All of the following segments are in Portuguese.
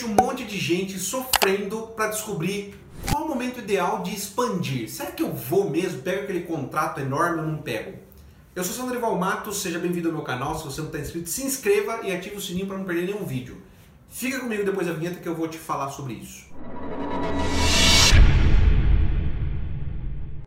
vejo um monte de gente sofrendo para descobrir qual o momento ideal de expandir. Será que eu vou mesmo? Pego aquele contrato enorme ou não pego? Eu sou Sandro Matos, seja bem-vindo ao meu canal. Se você não está inscrito, se inscreva e ative o sininho para não perder nenhum vídeo. Fica comigo depois da vinheta que eu vou te falar sobre isso.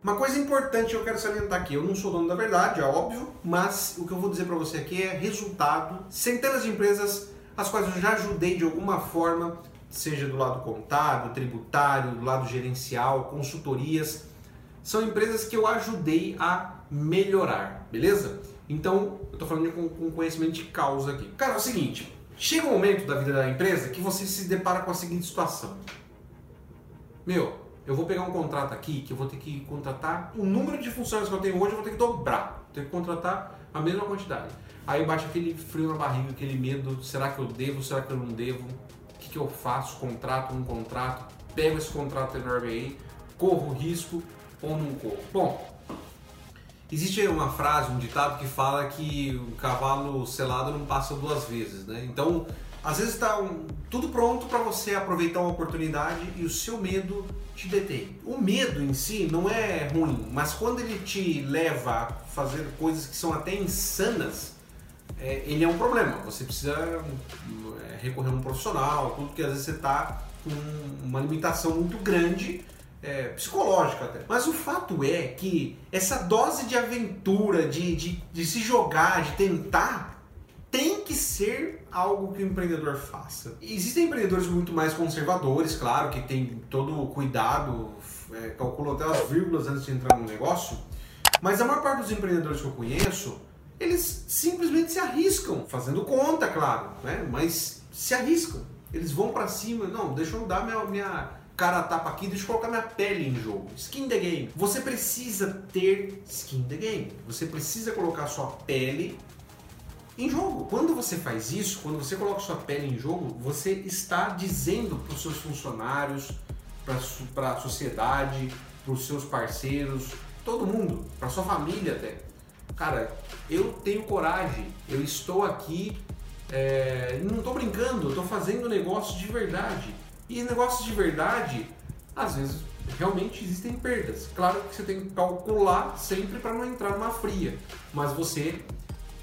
Uma coisa importante que eu quero salientar aqui, eu não sou dono da verdade, é óbvio, mas o que eu vou dizer para você aqui é resultado. Centenas de empresas as quais eu já ajudei de alguma forma, seja do lado contábil, tributário, do lado gerencial, consultorias, são empresas que eu ajudei a melhorar, beleza? Então, eu estou falando com, com conhecimento de causa aqui. Cara, é o seguinte, chega um momento da vida da empresa que você se depara com a seguinte situação. Meu, eu vou pegar um contrato aqui que eu vou ter que contratar o número de funções que eu tenho hoje, eu vou ter que dobrar. Vou ter que contratar a mesma quantidade. Aí bate aquele frio na barriga, aquele medo, será que eu devo, será que eu não devo? O que, que eu faço? Contrato, não contrato? Pego esse contrato enorme aí, corro risco ou não corro? Bom, existe uma frase, um ditado que fala que o cavalo selado não passa duas vezes, né? Então, às vezes está um, tudo pronto para você aproveitar uma oportunidade e o seu medo te detém. O medo em si não é ruim, mas quando ele te leva a fazer coisas que são até insanas, é, ele é um problema. Você precisa é, recorrer a um profissional, tudo que às vezes você está com uma limitação muito grande, é, psicológica até. Mas o fato é que essa dose de aventura, de, de, de se jogar, de tentar, tem que ser algo que o empreendedor faça. Existem empreendedores muito mais conservadores, claro, que tem todo o cuidado, é, calculam até as vírgulas antes de entrar no negócio, mas a maior parte dos empreendedores que eu conheço, eles simplesmente se arriscam, fazendo conta, claro, né? mas se arriscam. Eles vão para cima, não, deixa eu dar minha, minha cara tapa aqui, deixa eu colocar minha pele em jogo. Skin the game. Você precisa ter skin the game. Você precisa colocar sua pele em jogo. Quando você faz isso, quando você coloca sua pele em jogo, você está dizendo para os seus funcionários, para a sociedade, para os seus parceiros, todo mundo, para sua família até. Cara, eu tenho coragem, eu estou aqui, é, não estou brincando, estou fazendo negócio de verdade. E negócios de verdade, às vezes, realmente existem perdas. Claro que você tem que calcular sempre para não entrar numa fria, mas você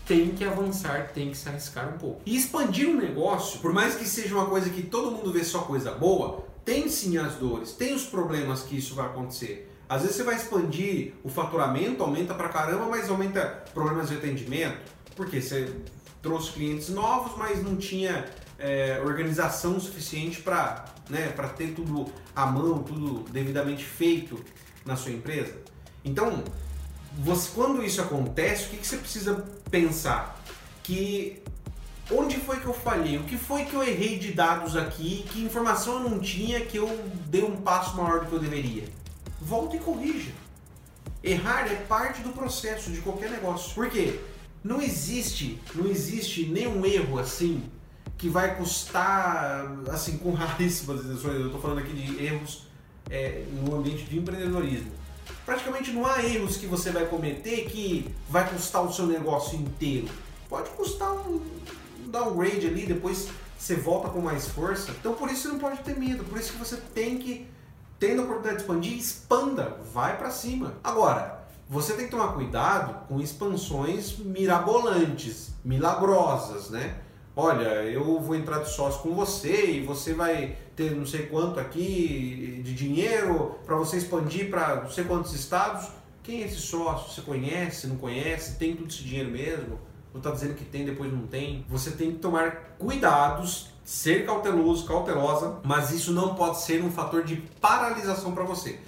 tem que avançar, tem que se arriscar um pouco. E expandir um negócio, por mais que seja uma coisa que todo mundo vê só coisa boa, tem sim as dores, tem os problemas que isso vai acontecer. Às vezes você vai expandir o faturamento, aumenta pra caramba, mas aumenta problemas de atendimento, porque você trouxe clientes novos, mas não tinha é, organização suficiente para né, ter tudo à mão, tudo devidamente feito na sua empresa. Então, você, quando isso acontece, o que, que você precisa pensar? Que onde foi que eu falhei? O que foi que eu errei de dados aqui? Que informação eu não tinha que eu dei um passo maior do que eu deveria? Volta e corrija. Errar é parte do processo de qualquer negócio. Por quê? Não existe, não existe nenhum erro assim que vai custar, assim, com raríssimas exceções. Eu estou falando aqui de erros é, no ambiente de empreendedorismo praticamente não há erros que você vai cometer que vai custar o seu negócio inteiro. Pode custar um downgrade ali, depois você volta com mais força. Então por isso você não pode ter medo, por isso que você tem que, tendo a oportunidade de expandir, expanda, vai para cima. Agora, você tem que tomar cuidado com expansões mirabolantes, milagrosas, né? Olha, eu vou entrar de sócio com você e você vai ter não sei quanto aqui de dinheiro para você expandir para não sei quantos estados. Quem é esse sócio? Você conhece, não conhece? Tem tudo esse dinheiro mesmo? Ou está dizendo que tem, depois não tem? Você tem que tomar cuidados, ser cauteloso, cautelosa, mas isso não pode ser um fator de paralisação para você.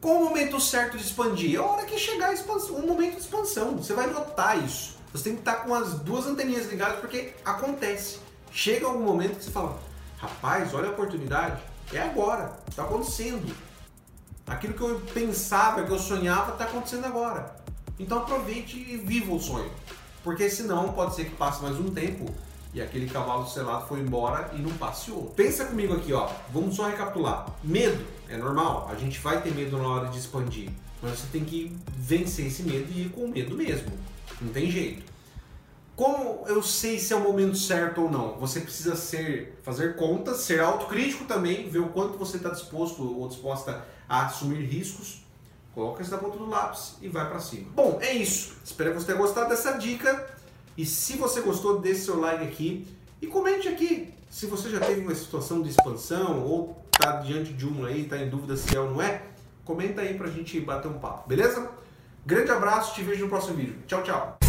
Qual o momento certo de expandir? É a hora que chegar expansão, um momento de expansão. Você vai notar isso. Você tem que estar com as duas anteninhas ligadas porque acontece. Chega algum momento que você fala: rapaz, olha a oportunidade, é agora, está acontecendo. Aquilo que eu pensava, que eu sonhava, está acontecendo agora. Então aproveite e viva o sonho. Porque senão pode ser que passe mais um tempo e aquele cavalo selado foi embora e não passeou. Pensa comigo aqui, ó. Vamos só recapitular. Medo é normal, a gente vai ter medo na hora de expandir, mas você tem que vencer esse medo e ir com medo mesmo. Não tem jeito. Como eu sei se é o momento certo ou não? Você precisa ser, fazer contas, ser autocrítico também, ver o quanto você está disposto ou disposta a assumir riscos. Coloca isso na ponta do lápis e vai para cima. Bom, é isso. Espero que você tenha gostado dessa dica. E se você gostou, deixe seu like aqui e comente aqui se você já teve uma situação de expansão ou está diante de uma aí, está em dúvida se é ou não é. Comenta aí para a gente bater um papo, beleza? Grande abraço, te vejo no próximo vídeo. Tchau, tchau.